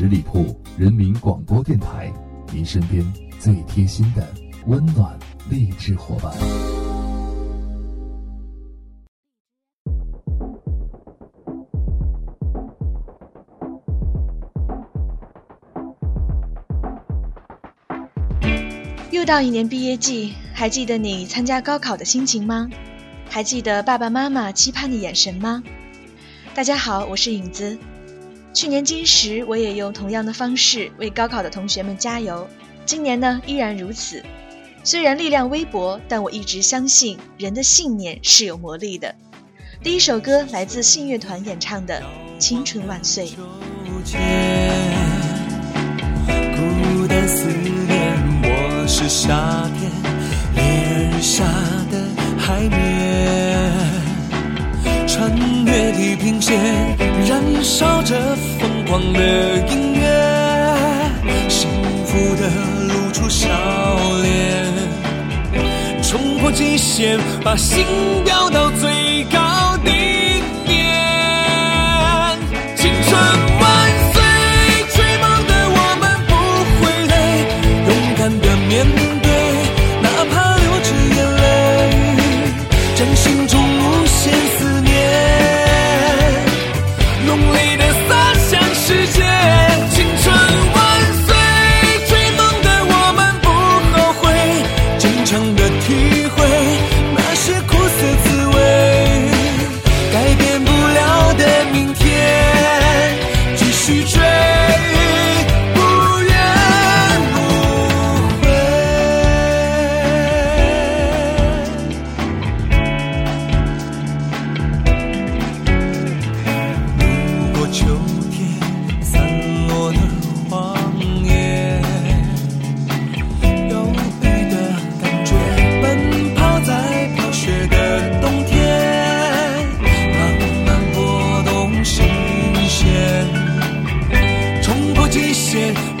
十里铺人民广播电台，您身边最贴心的温暖励志伙伴。又到一年毕业季，还记得你参加高考的心情吗？还记得爸爸妈妈期盼的眼神吗？大家好，我是影子。去年今时，我也用同样的方式为高考的同学们加油。今年呢，依然如此。虽然力量微薄，但我一直相信人的信念是有魔力的。第一首歌来自信乐团演唱的《青春万岁》。孤单思念，我是夏天烈日下的海绵。越地平线，燃烧着疯狂的音乐，幸福的露出笑脸，冲破极限，把心飙到最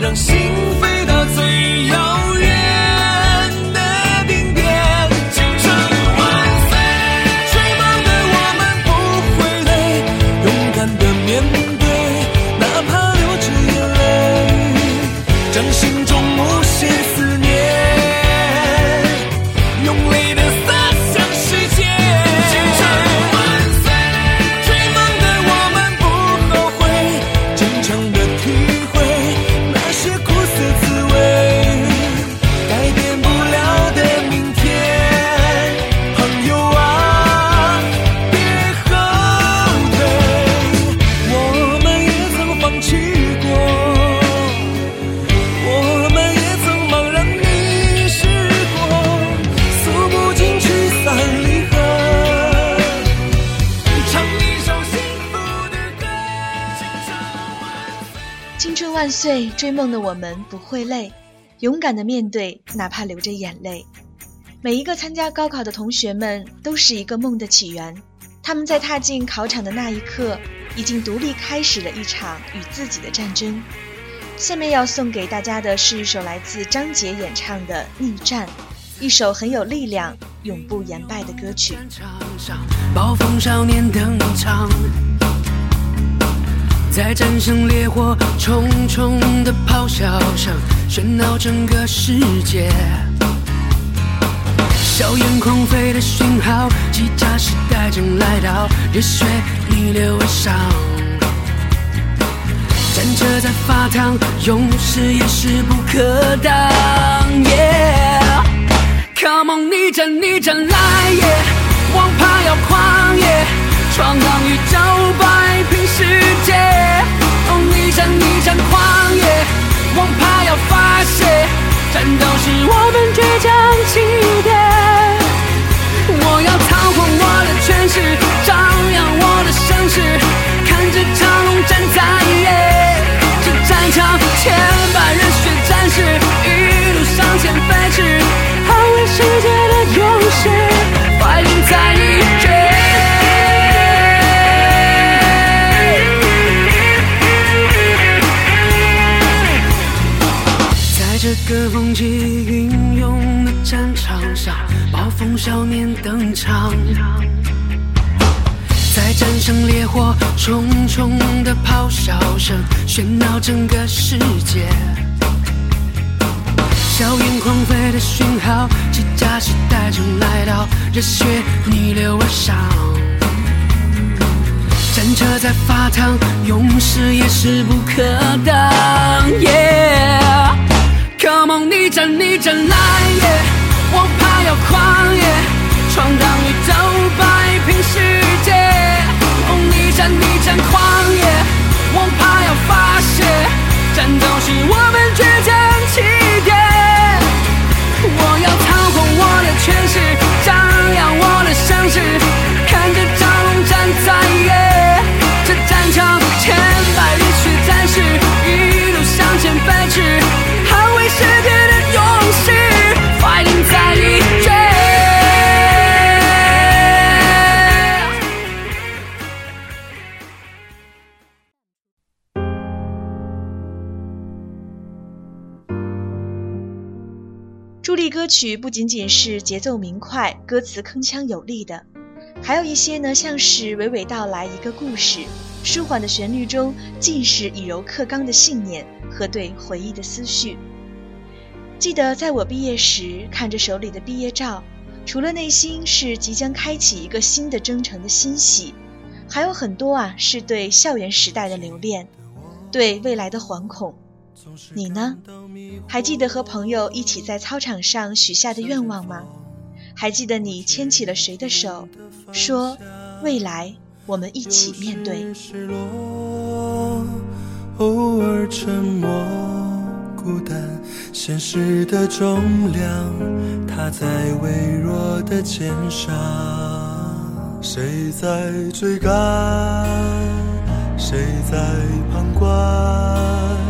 限，让岁！追梦的我们不会累，勇敢的面对，哪怕流着眼泪。每一个参加高考的同学们都是一个梦的起源，他们在踏进考场的那一刻，已经独立开始了一场与自己的战争。下面要送给大家的是一首来自张杰演唱的《逆战》，一首很有力量、永不言败的歌曲。暴风少年登场，在战胜烈火重重的咆哮声，喧闹整个世界。硝烟狂飞的讯号，机甲时代正来到，热血逆流而上。战车在发烫，勇士也势不可挡。Come on，逆战逆战来也！王牌要狂野，闯荡宇宙，摆。战逆战狂野，王牌要发泄，战斗是我们倔强起点。像，烈火，重重的咆哮声喧闹整个世界。硝烟狂飞的讯号，机甲时代正来到，热血逆流而上。战车在发烫，勇士也势不可挡。Come on，逆战逆战来也，我怕要狂野，闯荡宇宙，战逆战狂野，助力歌曲不仅仅是节奏明快、歌词铿锵有力的，还有一些呢，像是娓娓道来一个故事，舒缓的旋律中尽是以柔克刚的信念和对回忆的思绪。记得在我毕业时，看着手里的毕业照，除了内心是即将开启一个新的征程的欣喜，还有很多啊，是对校园时代的留恋，对未来的惶恐。你呢？还记得和朋友一起在操场上许下的愿望吗？还记得你牵起了谁的手，说未来我们一起面对。偶尔沉默，孤单，现实的重量踏在微弱的肩上，谁在追赶，谁在旁观？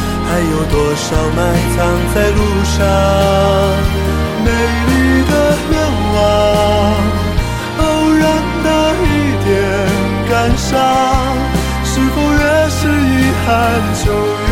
还有多少埋藏在路上？美丽的愿望，偶然的一点感伤，是否越是遗憾就越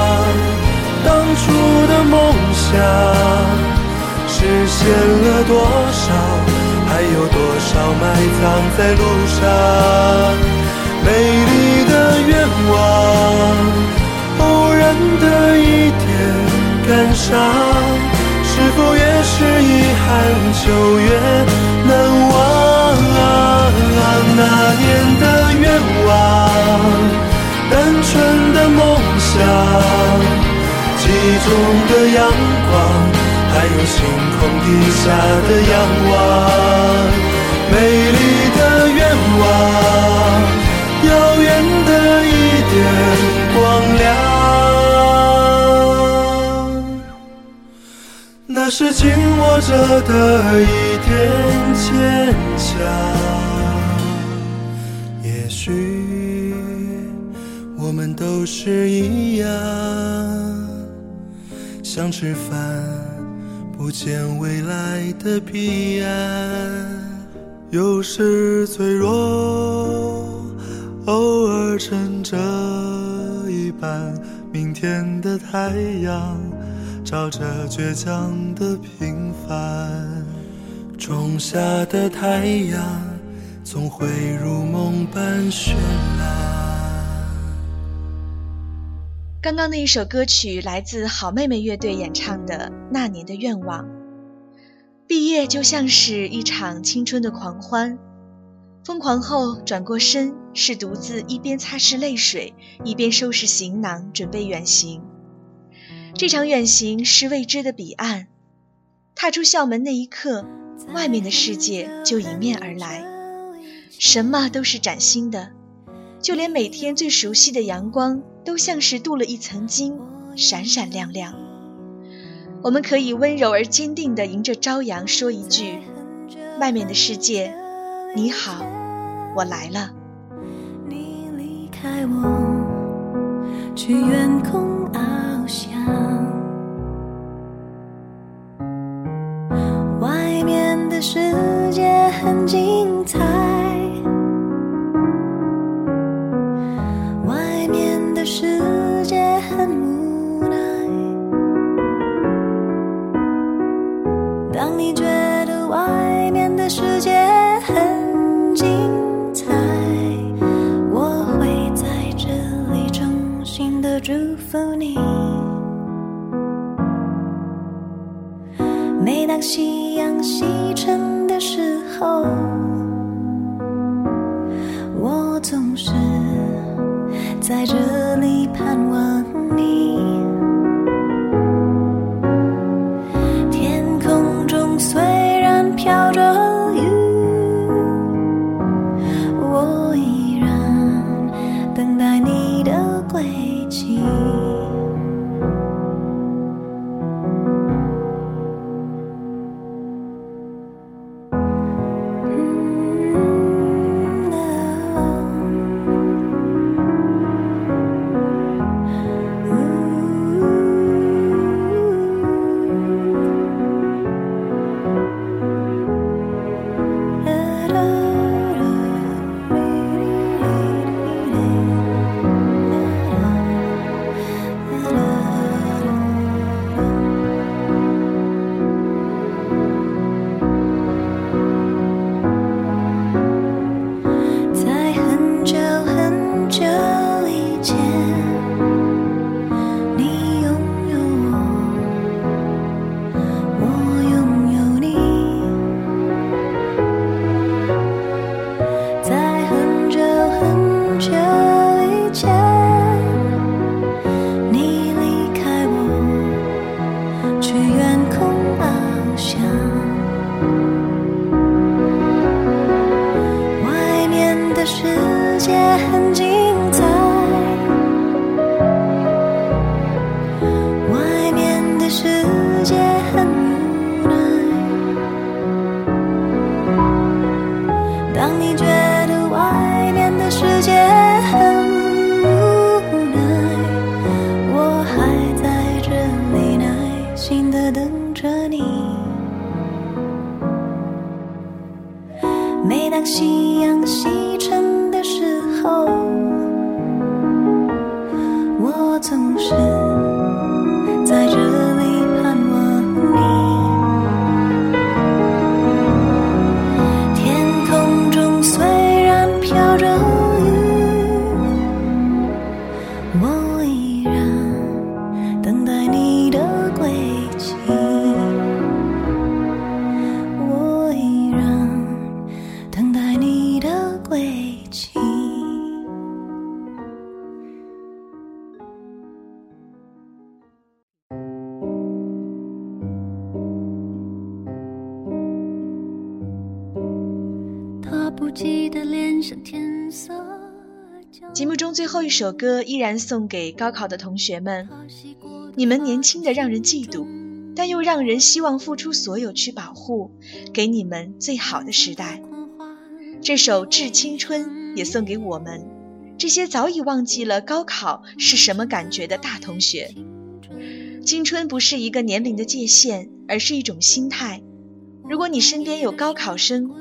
当初的梦想实现了多少？还有多少埋藏在路上？美丽的愿望，偶然的一点感伤，是否越是遗憾就越难忘啊？那年的愿望，单纯的梦想。记忆中的阳光光，还有星空底下的仰望，美丽的愿望，遥远的一点光亮，那是紧握着的一点坚强。也许我们都是一样。想吃饭，不见未来的彼岸。有时脆弱，偶尔撑着一半明天的太阳，照着倔强的平凡。种下的太阳，总会如梦般绚烂。刚刚那一首歌曲来自好妹妹乐队演唱的《那年的愿望》。毕业就像是一场青春的狂欢，疯狂后转过身，是独自一边擦拭泪水，一边收拾行囊，准备远行。这场远行是未知的彼岸，踏出校门那一刻，外面的世界就迎面而来，什么都是崭新的，就连每天最熟悉的阳光，都像是镀了一层金，闪闪亮亮。我们可以温柔而坚定地迎着朝阳说一句：“外面的世界，你好，我来了。”你离开我，去远当夕阳西沉的时候，我总是在这些痕迹节目中最后一首歌依然送给高考的同学们，你们年轻的让人嫉妒，但又让人希望付出所有去保护，给你们最好的时代。这首《致青春》也送给我们这些早已忘记了高考是什么感觉的大同学。青春不是一个年龄的界限，而是一种心态。如果你身边有高考生，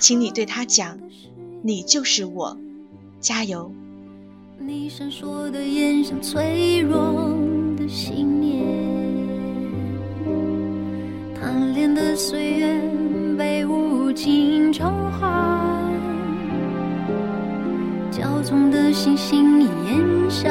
请你对他讲：“你就是我。”加油！你闪烁的眼像脆弱的信念，贪恋的岁月被无情偿还，骄纵的星星烟消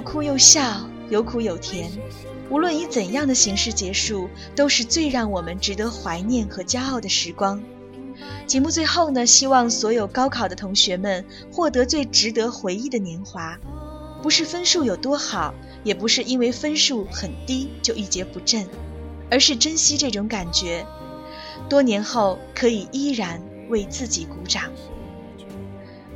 又哭又笑，有苦有甜。无论以怎样的形式结束，都是最让我们值得怀念和骄傲的时光。节目最后呢，希望所有高考的同学们获得最值得回忆的年华。不是分数有多好，也不是因为分数很低就一蹶不振，而是珍惜这种感觉。多年后可以依然为自己鼓掌。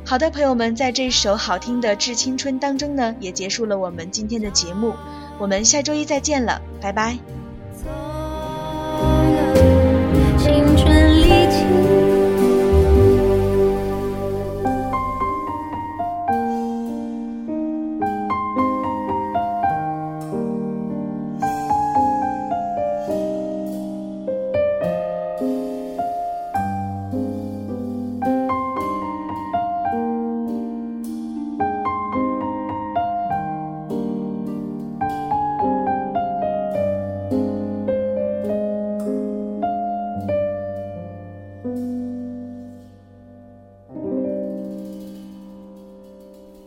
好的，朋友们，在这首好听的《致青春》当中呢，也结束了我们今天的节目。我们下周一再见了，拜拜。